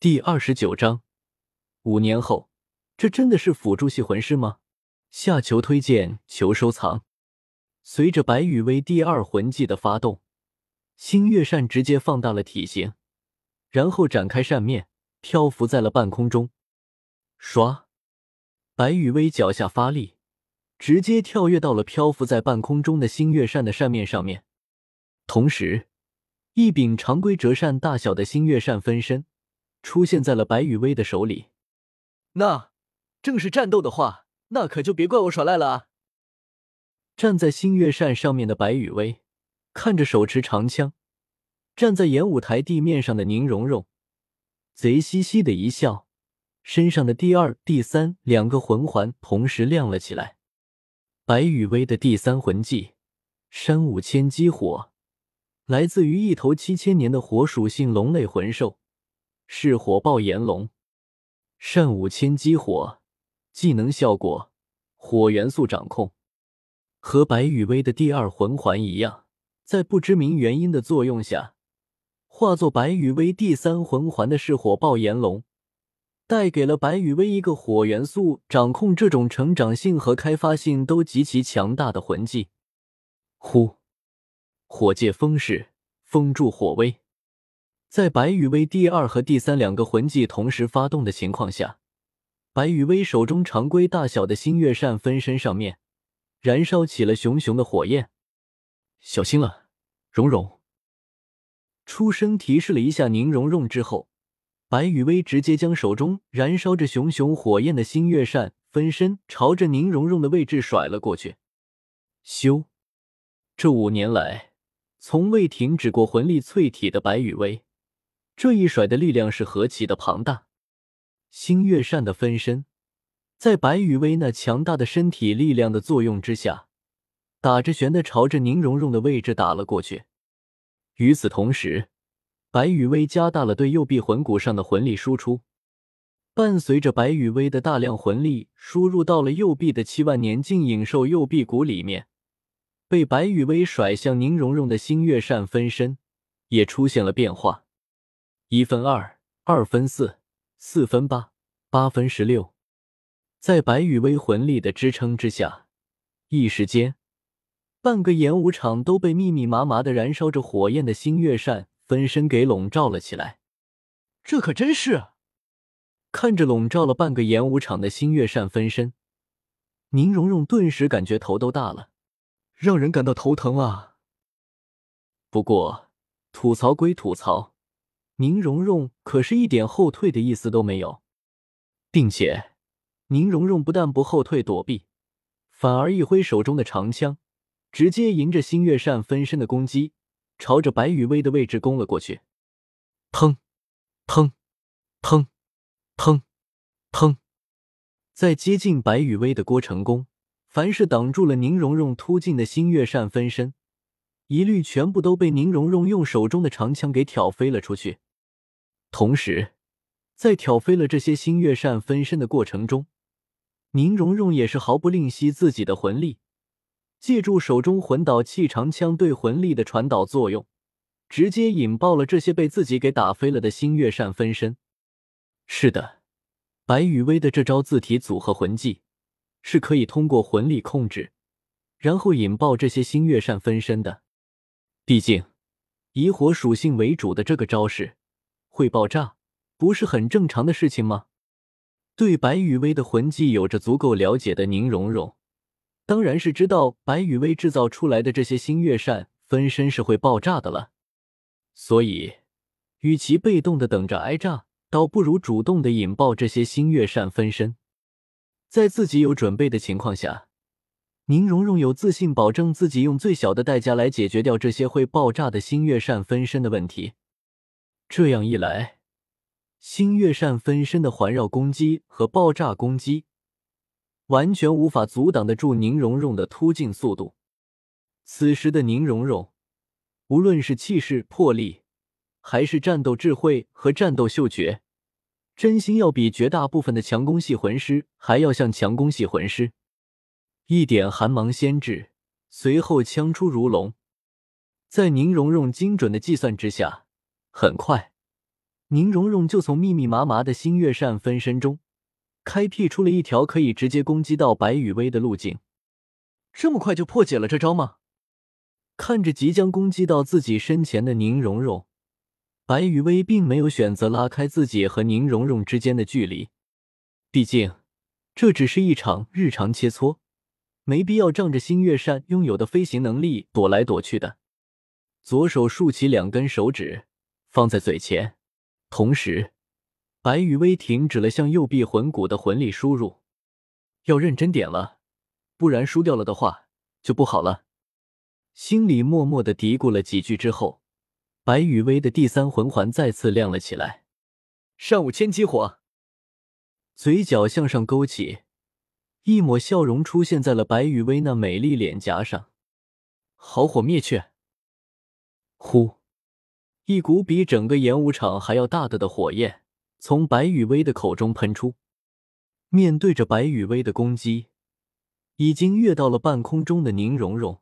第二十九章，五年后，这真的是辅助系魂师吗？下求推荐，求收藏。随着白羽薇第二魂技的发动，星月扇直接放大了体型，然后展开扇面，漂浮在了半空中。唰，白羽薇脚下发力，直接跳跃到了漂浮在半空中的星月扇的扇面上面，同时。一柄常规折扇大小的星月扇分身出现在了白羽薇的手里。那正是战斗的话，那可就别怪我耍赖了啊！站在星月扇上面的白羽薇看着手持长枪站在演武台地面上的宁荣荣，贼兮兮的一笑，身上的第二、第三两个魂环同时亮了起来。白羽薇的第三魂技山舞千机火。来自于一头七千年的火属性龙类魂兽，是火爆炎龙。善舞千机火技能效果，火元素掌控，和白羽薇的第二魂环一样，在不知名原因的作用下，化作白羽薇第三魂环的是火爆炎龙，带给了白羽薇一个火元素掌控这种成长性和开发性都极其强大的魂技。呼。火借风势，风助火威，在白羽薇第二和第三两个魂技同时发动的情况下，白羽薇手中常规大小的星月扇分身上面燃烧起了熊熊的火焰。小心了，蓉蓉！出声提示了一下宁荣荣之后，白羽薇直接将手中燃烧着熊熊火焰的星月扇分身朝着宁荣荣的位置甩了过去。修，这五年来。从未停止过魂力淬体的白羽薇，这一甩的力量是何其的庞大！星月扇的分身，在白羽薇那强大的身体力量的作用之下，打着旋的朝着宁荣荣的位置打了过去。与此同时，白羽薇加大了对右臂魂骨上的魂力输出，伴随着白羽薇的大量魂力输入到了右臂的七万年镜影兽右臂骨里面。被白羽薇甩向宁荣荣的星月扇分身也出现了变化，一分二，二分四，四分八，八分十六，在白羽薇魂力的支撑之下，一时间，半个演武场都被密密麻麻的燃烧着火焰的星月扇分身给笼罩了起来。这可真是！看着笼罩了半个演武场的星月扇分身，宁荣荣顿时感觉头都大了。让人感到头疼啊！不过吐槽归吐槽，宁荣荣可是一点后退的意思都没有，并且宁荣荣不但不后退躲避，反而一挥手中的长枪，直接迎着星月扇分身的攻击，朝着白羽薇的位置攻了过去。砰！砰！砰！砰！砰！在接近白羽薇的郭成功。凡是挡住了宁荣荣突进的星月扇分身，一律全部都被宁荣荣用手中的长枪给挑飞了出去。同时，在挑飞了这些星月扇分身的过程中，宁荣荣也是毫不吝惜自己的魂力，借助手中魂导器长枪对魂力的传导作用，直接引爆了这些被自己给打飞了的星月扇分身。是的，白羽薇的这招自体组合魂技。是可以通过魂力控制，然后引爆这些星月扇分身的。毕竟，以火属性为主的这个招式会爆炸，不是很正常的事情吗？对白羽薇的魂技有着足够了解的宁荣荣，当然是知道白羽薇制造出来的这些星月扇分身是会爆炸的了。所以，与其被动的等着挨炸，倒不如主动的引爆这些星月扇分身。在自己有准备的情况下，宁荣荣有自信保证自己用最小的代价来解决掉这些会爆炸的星月扇分身的问题。这样一来，星月扇分身的环绕攻击和爆炸攻击完全无法阻挡得住宁荣荣的突进速度。此时的宁荣荣，无论是气势、魄力，还是战斗智慧和战斗嗅觉。真心要比绝大部分的强攻系魂师还要像强攻系魂师，一点寒芒先至，随后枪出如龙。在宁荣荣精准的计算之下，很快，宁荣荣就从密密麻麻的星月扇分身中，开辟出了一条可以直接攻击到白羽薇的路径。这么快就破解了这招吗？看着即将攻击到自己身前的宁荣荣，白羽薇并没有选择拉开自己和宁荣荣之间的距离。毕竟，这只是一场日常切磋，没必要仗着星月扇拥有的飞行能力躲来躲去的。左手竖起两根手指，放在嘴前，同时，白羽薇停止了向右臂魂骨的魂力输入。要认真点了，不然输掉了的话就不好了。心里默默的嘀咕了几句之后，白羽薇的第三魂环再次亮了起来。上午千机火。嘴角向上勾起，一抹笑容出现在了白羽薇那美丽脸颊上。好火灭却！呼，一股比整个演武场还要大的的火焰从白羽薇的口中喷出。面对着白羽薇的攻击，已经跃到了半空中的宁荣荣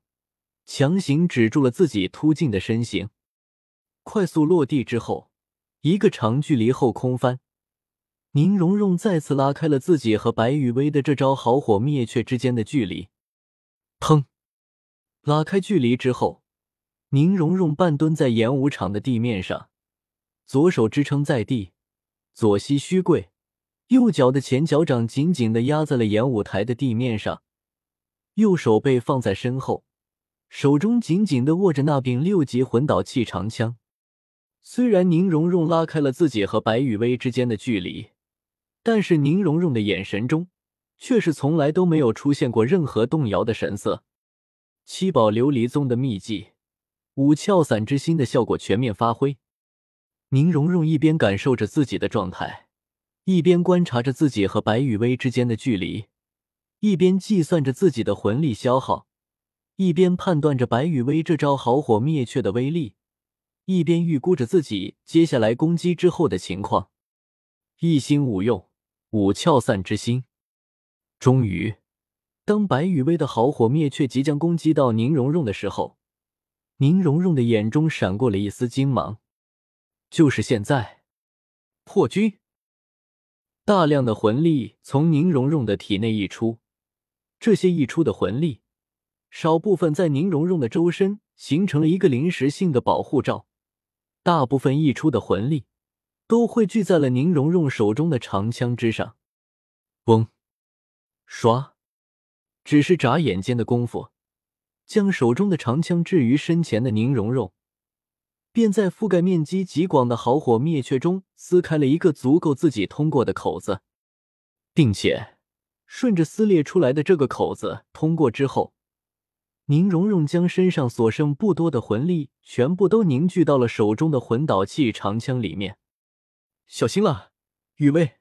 强行止住了自己突进的身形，快速落地之后，一个长距离后空翻。宁荣荣再次拉开了自己和白羽薇的这招好火灭却之间的距离。砰！拉开距离之后，宁荣荣半蹲在演武场的地面上，左手支撑在地，左膝虚跪，右脚的前脚掌紧紧的压在了演武台的地面上，右手背放在身后，手中紧紧的握着那柄六级魂导器长枪。虽然宁荣荣拉开了自己和白雨薇之间的距离。但是宁荣荣的眼神中，却是从来都没有出现过任何动摇的神色。七宝琉璃宗的秘技五窍散之心的效果全面发挥。宁荣荣一边感受着自己的状态，一边观察着自己和白羽薇之间的距离，一边计算着自己的魂力消耗，一边判断着白羽薇这招好火灭却的威力，一边预估着自己接下来攻击之后的情况。一心五用。五窍散之心，终于，当白羽薇的好火灭却即将攻击到宁荣荣的时候，宁荣荣的眼中闪过了一丝金芒。就是现在，破军！大量的魂力从宁荣荣的体内溢出，这些溢出的魂力，少部分在宁荣荣的周身形成了一个临时性的保护罩，大部分溢出的魂力。都汇聚在了宁荣荣手中的长枪之上，嗡，唰，只是眨眼间的功夫，将手中的长枪置于身前的宁荣荣，便在覆盖面积极广的好火灭却中撕开了一个足够自己通过的口子，并且顺着撕裂出来的这个口子通过之后，宁荣荣将身上所剩不多的魂力全部都凝聚到了手中的魂导器长枪里面。小心了，雨薇。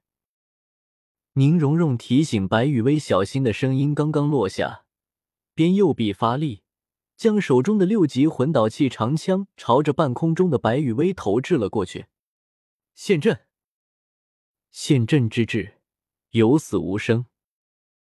宁荣荣提醒白雨薇小心的声音刚刚落下，边右臂发力，将手中的六级魂导器长枪朝着半空中的白雨薇投掷了过去。陷阵，陷阵之志，有死无生。